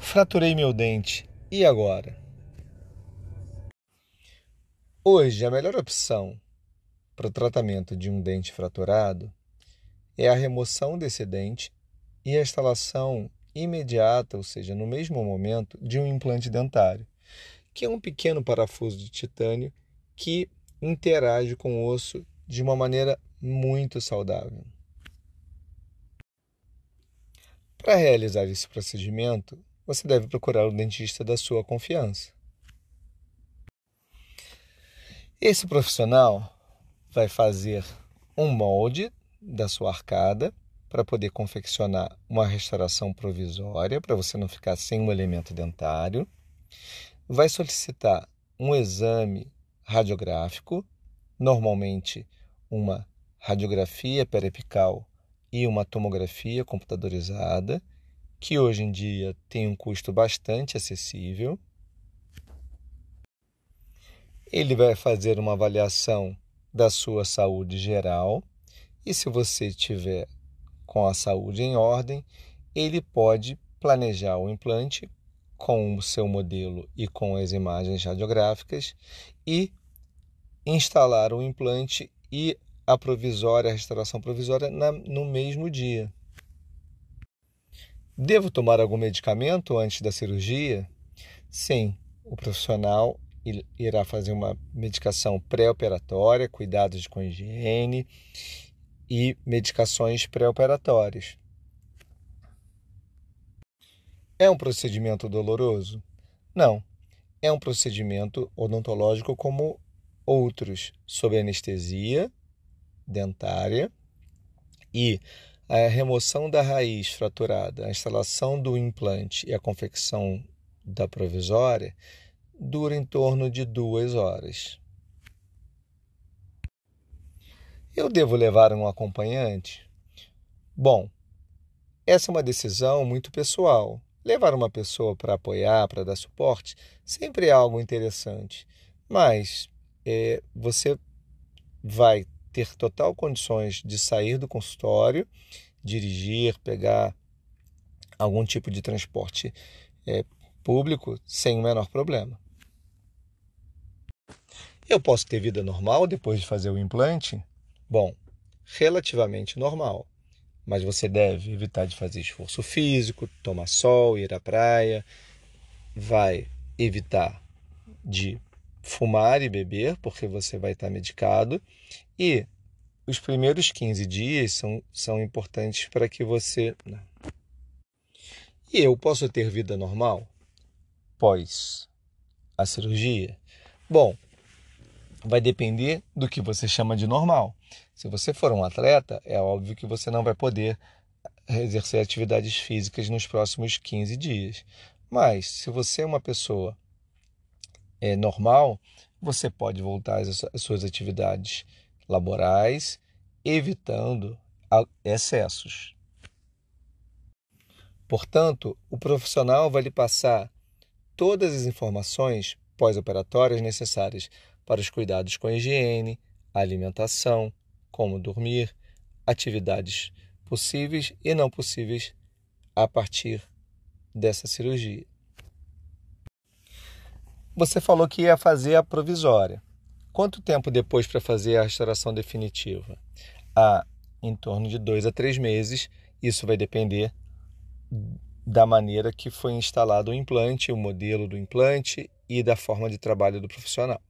Fraturei meu dente. E agora? Hoje, a melhor opção para o tratamento de um dente fraturado é a remoção desse dente e a instalação imediata, ou seja, no mesmo momento, de um implante dentário, que é um pequeno parafuso de titânio que interage com o osso de uma maneira muito saudável. Para realizar esse procedimento, você deve procurar o dentista da sua confiança. Esse profissional vai fazer um molde da sua arcada para poder confeccionar uma restauração provisória, para você não ficar sem um elemento dentário. Vai solicitar um exame radiográfico, normalmente uma radiografia periapical e uma tomografia computadorizada, que hoje em dia tem um custo bastante acessível. Ele vai fazer uma avaliação da sua saúde geral e, se você tiver com a saúde em ordem, ele pode planejar o implante com o seu modelo e com as imagens radiográficas e instalar o implante e a provisória, a restauração provisória na, no mesmo dia. Devo tomar algum medicamento antes da cirurgia? Sim, o profissional irá fazer uma medicação pré-operatória, cuidados com higiene e medicações pré-operatórias. É um procedimento doloroso? Não. É um procedimento odontológico como outros, sob anestesia dentária e a remoção da raiz fraturada, a instalação do implante e a confecção da provisória dura em torno de duas horas. Eu devo levar um acompanhante? Bom, essa é uma decisão muito pessoal. Levar uma pessoa para apoiar, para dar suporte, sempre é algo interessante, mas é, você vai ter total condições de sair do consultório, dirigir, pegar algum tipo de transporte é, público sem o menor problema. Eu posso ter vida normal depois de fazer o implante? Bom, relativamente normal, mas você deve evitar de fazer esforço físico, tomar sol, ir à praia, vai evitar de fumar e beber, porque você vai estar medicado, e os primeiros 15 dias são, são importantes para que você. Né? E eu posso ter vida normal pós a cirurgia? Bom, vai depender do que você chama de normal. Se você for um atleta, é óbvio que você não vai poder exercer atividades físicas nos próximos 15 dias. Mas se você é uma pessoa é, normal, você pode voltar às suas atividades laborais, evitando excessos. Portanto, o profissional vai lhe passar todas as informações pós-operatórias necessárias para os cuidados com a higiene, alimentação, como dormir, atividades possíveis e não possíveis a partir dessa cirurgia. Você falou que ia fazer a provisória. Quanto tempo depois para fazer a restauração definitiva? Ah, em torno de dois a três meses. Isso vai depender da maneira que foi instalado o implante, o modelo do implante e da forma de trabalho do profissional.